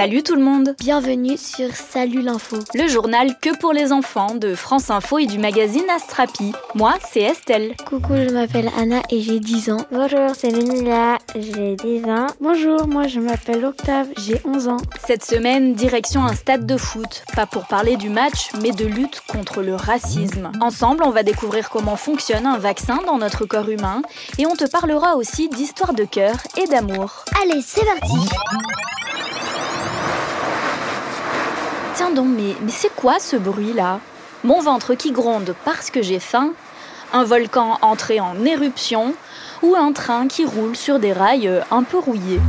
Salut tout le monde Bienvenue sur Salut l'info. Le journal que pour les enfants de France Info et du magazine Astrapi. Moi, c'est Estelle. Coucou, je m'appelle Anna et j'ai 10 ans. Bonjour, c'est Mila, j'ai 10 ans. Bonjour, moi je m'appelle Octave, j'ai 11 ans. Cette semaine, direction un stade de foot. Pas pour parler du match, mais de lutte contre le racisme. Ensemble, on va découvrir comment fonctionne un vaccin dans notre corps humain et on te parlera aussi d'histoire de cœur et d'amour. Allez, c'est parti Tiens donc, mais, c'est quoi ce bruit-là? Mon ventre qui gronde parce que j'ai faim Un volcan entré en éruption Ou un train qui roule sur des rails euh, un peu rouillés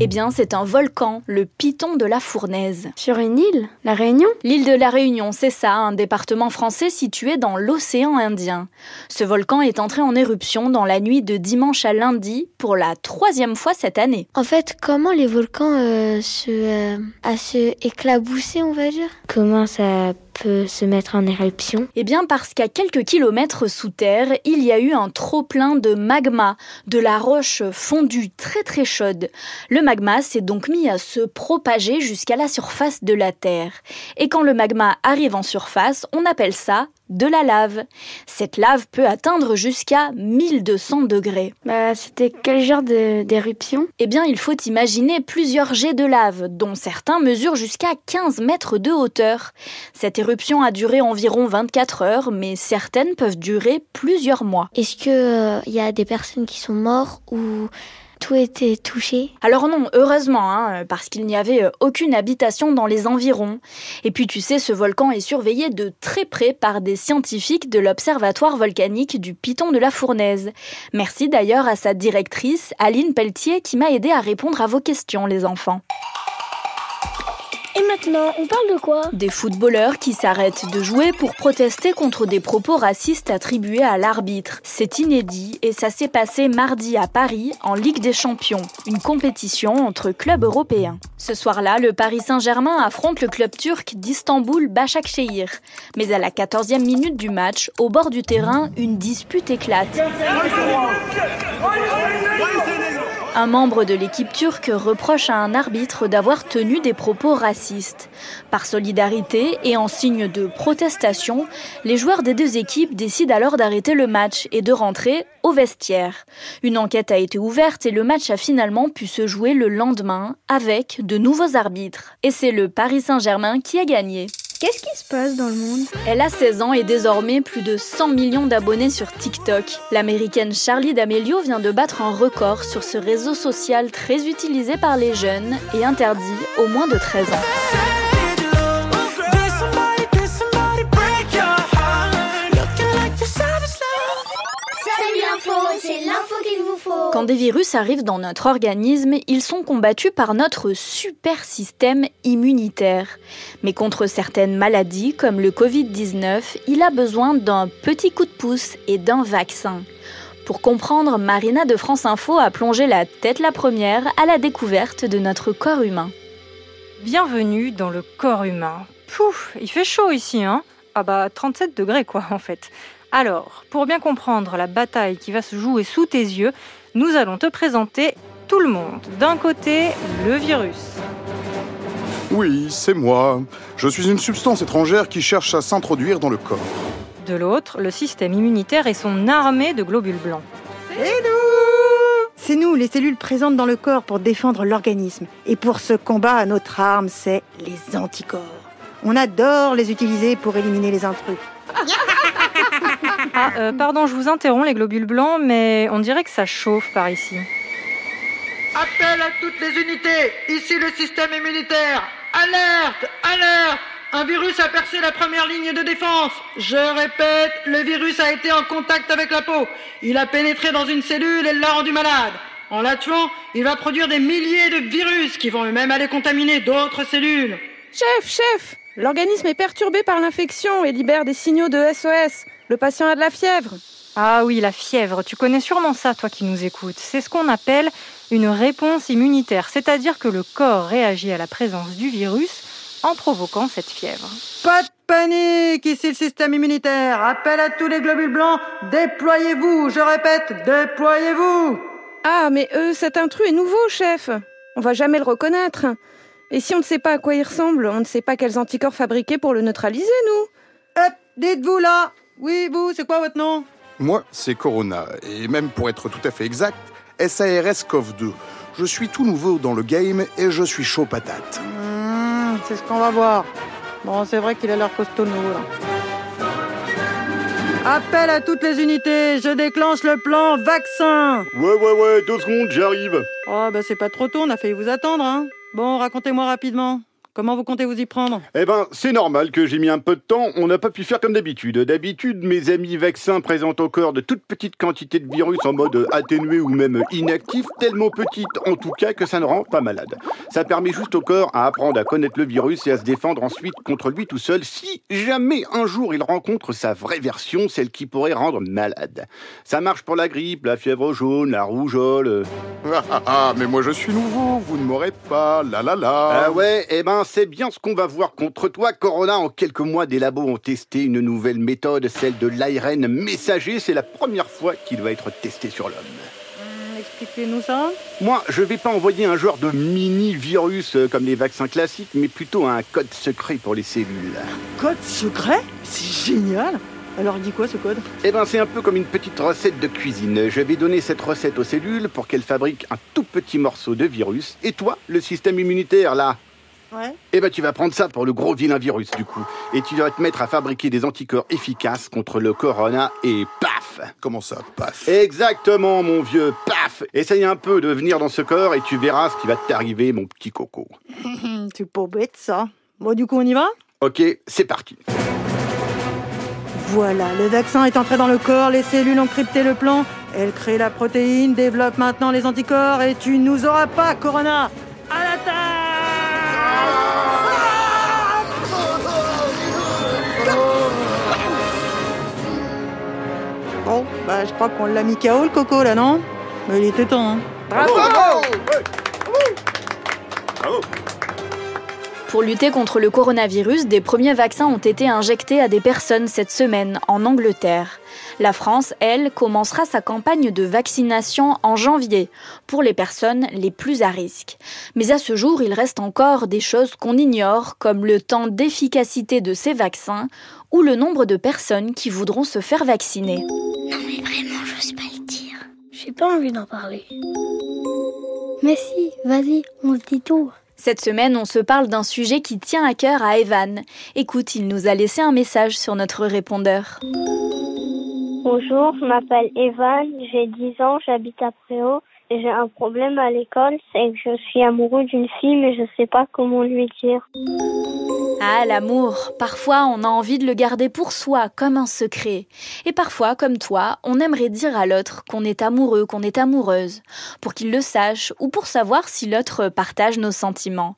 eh bien, c'est un volcan, le Piton de la Fournaise. Sur une île La Réunion? L'île de la Réunion, c'est ça, un département français situé dans l'océan Indien. Ce volcan est entré en éruption dans la nuit de dimanche à lundi pour la troisième fois cette année. En fait, comment les volcans euh, se, euh, à se éclabousser, on va dire? Comment ça peut se mettre en éruption? Eh bien parce qu'à quelques kilomètres sous terre, il y a eu un trop-plein de magma, de la roche fondue très très chaude. Le magma s'est donc mis à se propager jusqu'à la surface de la Terre. Et quand le magma arrive en surface, on appelle ça de la lave. Cette lave peut atteindre jusqu'à 1200 degrés. Bah, c'était quel genre d'éruption? Eh bien, il faut imaginer plusieurs jets de lave, dont certains mesurent jusqu'à 15 mètres de hauteur. Cette éruption a duré environ 24 heures, mais certaines peuvent durer plusieurs mois. Est-ce qu'il euh, y a des personnes qui sont mortes ou tout touché Alors non, heureusement, hein, parce qu'il n'y avait euh, aucune habitation dans les environs. Et puis tu sais, ce volcan est surveillé de très près par des scientifiques de l'Observatoire volcanique du Piton de la Fournaise. Merci d'ailleurs à sa directrice, Aline Pelletier, qui m'a aidé à répondre à vos questions, les enfants. Et maintenant, on parle de quoi? Des footballeurs qui s'arrêtent de jouer pour protester contre des propos racistes attribués à l'arbitre. C'est inédit et ça s'est passé mardi à Paris en Ligue des Champions, une compétition entre clubs européens. Ce soir-là, le Paris Saint-Germain affronte le club turc d'Istanbul Başakşehir. Mais à la 14e minute du match, au bord du terrain, une dispute éclate. Un membre de l'équipe turque reproche à un arbitre d'avoir tenu des propos racistes. Par solidarité et en signe de protestation, les joueurs des deux équipes décident alors d'arrêter le match et de rentrer au vestiaire. Une enquête a été ouverte et le match a finalement pu se jouer le lendemain avec de nouveaux arbitres. Et c'est le Paris Saint-Germain qui a gagné. Qu'est-ce qui se passe dans le monde Elle a 16 ans et désormais plus de 100 millions d'abonnés sur TikTok. L'américaine Charlie D'Amelio vient de battre un record sur ce réseau social très utilisé par les jeunes et interdit aux moins de 13 ans. Quand des virus arrivent dans notre organisme, ils sont combattus par notre super système immunitaire. Mais contre certaines maladies, comme le Covid-19, il a besoin d'un petit coup de pouce et d'un vaccin. Pour comprendre, Marina de France Info a plongé la tête la première à la découverte de notre corps humain. Bienvenue dans le corps humain. Pouf, il fait chaud ici, hein? Ah bah 37 degrés quoi en fait. Alors, pour bien comprendre la bataille qui va se jouer sous tes yeux, nous allons te présenter tout le monde. D'un côté, le virus. Oui, c'est moi. Je suis une substance étrangère qui cherche à s'introduire dans le corps. De l'autre, le système immunitaire et son armée de globules blancs. C'est nous C'est nous, les cellules présentes dans le corps pour défendre l'organisme. Et pour ce combat, notre arme, c'est les anticorps. On adore les utiliser pour éliminer les intrus. Ah, euh, pardon, je vous interromps les globules blancs, mais on dirait que ça chauffe par ici. Appel à toutes les unités Ici le système immunitaire Alerte Alerte Un virus a percé la première ligne de défense Je répète, le virus a été en contact avec la peau. Il a pénétré dans une cellule et l'a rendu malade. En la tuant, il va produire des milliers de virus qui vont eux-mêmes aller contaminer d'autres cellules. Chef, chef L'organisme est perturbé par l'infection et libère des signaux de SOS. Le patient a de la fièvre. Ah oui, la fièvre, tu connais sûrement ça, toi qui nous écoutes. C'est ce qu'on appelle une réponse immunitaire, c'est-à-dire que le corps réagit à la présence du virus en provoquant cette fièvre. Pas de panique, ici le système immunitaire. Appel à tous les globules blancs, déployez-vous, je répète, déployez-vous. Ah, mais euh, cet intrus est nouveau, chef. On va jamais le reconnaître. Et si on ne sait pas à quoi il ressemble, on ne sait pas quels anticorps fabriquer pour le neutraliser, nous Hop, dites-vous là. Oui, vous, c'est quoi votre nom? Moi, c'est Corona, et même pour être tout à fait exact, SARS-CoV-2. Je suis tout nouveau dans le game et je suis chaud patate. Mmh, C'est ce qu'on va voir. Bon, c'est vrai qu'il a l'air costaud, nouveau, là. Appel à toutes les unités, je déclenche le plan vaccin. Ouais, ouais, ouais, deux secondes, j'arrive. Oh, bah c'est pas trop tôt, on a failli vous attendre, hein. Bon, racontez-moi rapidement. Comment vous comptez vous y prendre? Eh ben, c'est normal que j'ai mis un peu de temps, on n'a pas pu faire comme d'habitude. D'habitude, mes amis vaccins présentent au corps de toutes petites quantités de virus en mode atténué ou même inactif, tellement petites en tout cas que ça ne rend pas malade. Ça permet juste au corps à apprendre à connaître le virus et à se défendre ensuite contre lui tout seul si jamais un jour il rencontre sa vraie version, celle qui pourrait rendre malade. Ça marche pour la grippe, la fièvre jaune, la rougeole. Ah, ah, ah, mais moi je suis nouveau, vous ne m'aurez pas, la la la. Ah ouais, eh ben c'est bien ce qu'on va voir contre toi, Corona. En quelques mois, des labos ont testé une nouvelle méthode, celle de l'ARN messager. C'est la première fois qu'il va être testé sur l'homme. Hum, Expliquez-nous ça. Moi, je vais pas envoyer un genre de mini-virus euh, comme les vaccins classiques, mais plutôt un code secret pour les cellules. Code secret? C'est génial Alors, il dit quoi ce code? Eh ben, c'est un peu comme une petite recette de cuisine. Je vais donner cette recette aux cellules pour qu'elles fabriquent un tout petit morceau de virus. Et toi, le système immunitaire, là, Ouais. Eh ben, tu vas prendre ça pour le gros vilain virus, du coup. Et tu vas te mettre à fabriquer des anticorps efficaces contre le corona et paf Comment ça, paf? Exactement, mon vieux, paf Essaye un peu de venir dans ce corps et tu verras ce qui va t'arriver, mon petit coco. c'est pas bête ça. Bon, du coup, on y va? Ok, c'est parti. Voilà, le vaccin est entré dans le corps, les cellules ont crypté le plan, elles créent la protéine, développent maintenant les anticorps et tu nous auras pas, Corona À l'attaque Bon, bah je crois qu'on l'a mis KO le coco là, non? Mais il était temps, hein. Bravo Pour lutter contre le coronavirus, des premiers vaccins ont été injectés à des personnes cette semaine en Angleterre. La France, elle, commencera sa campagne de vaccination en janvier pour les personnes les plus à risque. Mais à ce jour, il reste encore des choses qu'on ignore, comme le temps d'efficacité de ces vaccins ou le nombre de personnes qui voudront se faire vacciner. Non mais vraiment, j'ose pas le dire. J'ai pas envie d'en parler. Mais si, vas-y, on se dit tout. Cette semaine, on se parle d'un sujet qui tient à cœur à Evan. Écoute, il nous a laissé un message sur notre répondeur. Bonjour, je m'appelle Evan, j'ai 10 ans, j'habite à Préau j'ai un problème à l'école, c'est que je suis amoureux d'une fille mais je sais pas comment lui dire. Ah, l'amour. Parfois, on a envie de le garder pour soi, comme un secret. Et parfois, comme toi, on aimerait dire à l'autre qu'on est amoureux, qu'on est amoureuse, pour qu'il le sache ou pour savoir si l'autre partage nos sentiments.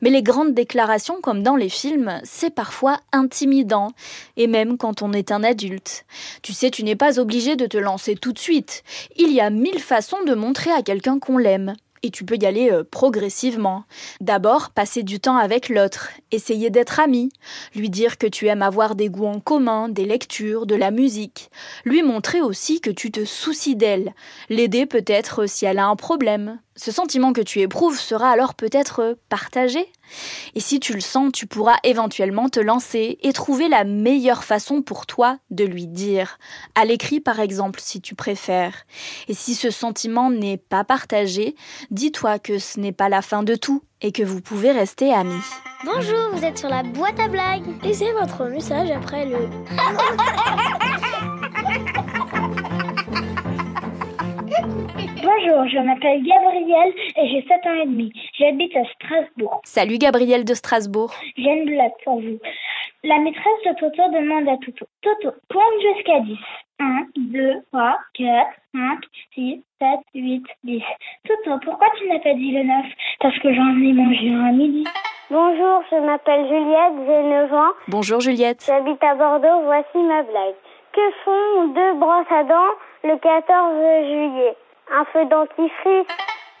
Mais les grandes déclarations, comme dans les films, c'est parfois intimidant, et même quand on est un adulte. Tu sais, tu n'es pas obligé de te lancer tout de suite. Il y a mille façons de montrer à quelqu'un qu'on l'aime. Et tu peux y aller euh, progressivement. D'abord, passer du temps avec l'autre, essayer d'être ami, lui dire que tu aimes avoir des goûts en commun, des lectures, de la musique, lui montrer aussi que tu te soucies d'elle, l'aider peut-être si elle a un problème. Ce sentiment que tu éprouves sera alors peut-être partagé. Et si tu le sens, tu pourras éventuellement te lancer et trouver la meilleure façon pour toi de lui dire. À l'écrit par exemple, si tu préfères. Et si ce sentiment n'est pas partagé, dis-toi que ce n'est pas la fin de tout et que vous pouvez rester amis. Bonjour, vous êtes sur la boîte à blagues. Laissez votre message après le. Bonjour, je m'appelle Gabriel et j'ai 7 ans et demi. J'habite à Strasbourg. Salut Gabriel de Strasbourg. J'ai une blague pour vous. La maîtresse de Toto demande à Toto. Toto, compte jusqu'à 10. 1, 2, 3, 4, 5, 6, 7, 8, 10. Toto, pourquoi tu n'as pas dit le 9 Parce que j'en ai mangé un à midi. Bonjour, je m'appelle Juliette, j'ai 9 ans. Bonjour Juliette. J'habite à Bordeaux, voici ma blague. Que font deux brosses à dents le 14 juillet? Un feu dentifrice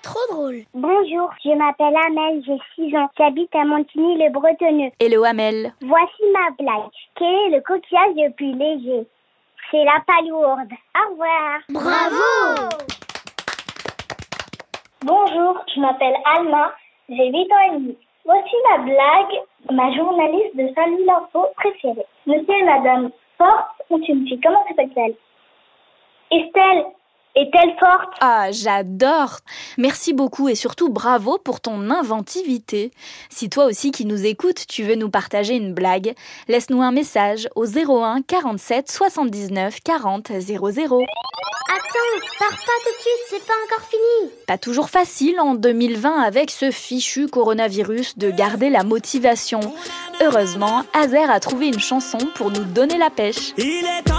Trop drôle. Bonjour, je m'appelle Amel, j'ai 6 ans. J'habite à Montigny-le-Bretonneux. Hello Amel. Voici ma blague. Quel est le coquillage le plus léger? C'est la palourde. Au revoir. Bravo Bonjour, je m'appelle Alma, j'ai 8 ans et demi. Voici ma blague, ma journaliste de Salut l'Info préférée. Monsieur et Madame Forte ont une fille, comment s'appelle-t-elle? Estelle, est-elle forte Ah, j'adore Merci beaucoup et surtout bravo pour ton inventivité. Si toi aussi qui nous écoutes, tu veux nous partager une blague, laisse-nous un message au 01 47 79 40 00. Attends, pars pas tout de suite, c'est pas encore fini. Pas toujours facile en 2020 avec ce fichu coronavirus de garder la motivation. Heureusement, Azer a trouvé une chanson pour nous donner la pêche. Il est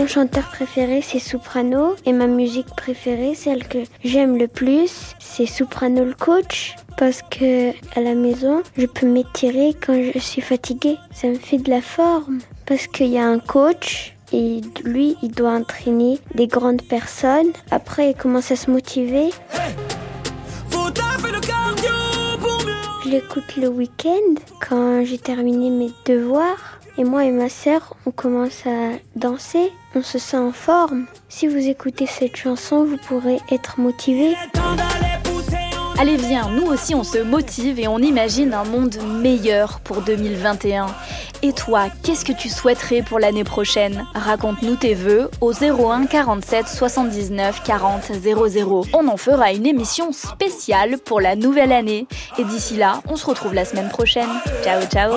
Mon chanteur préféré, c'est Soprano. Et ma musique préférée, celle que j'aime le plus, c'est Soprano le coach. Parce que à la maison, je peux m'étirer quand je suis fatiguée. Ça me fait de la forme. Parce qu'il y a un coach et lui, il doit entraîner des grandes personnes. Après, il commence à se motiver. Je l'écoute le week-end quand j'ai terminé mes devoirs. Et moi et ma sœur, on commence à danser. On se sent en forme. Si vous écoutez cette chanson, vous pourrez être motivé. Allez viens, nous aussi on se motive et on imagine un monde meilleur pour 2021. Et toi, qu'est-ce que tu souhaiterais pour l'année prochaine? Raconte-nous tes vœux au 01 47 79 40 00. On en fera une émission spéciale pour la nouvelle année. Et d'ici là, on se retrouve la semaine prochaine. Ciao ciao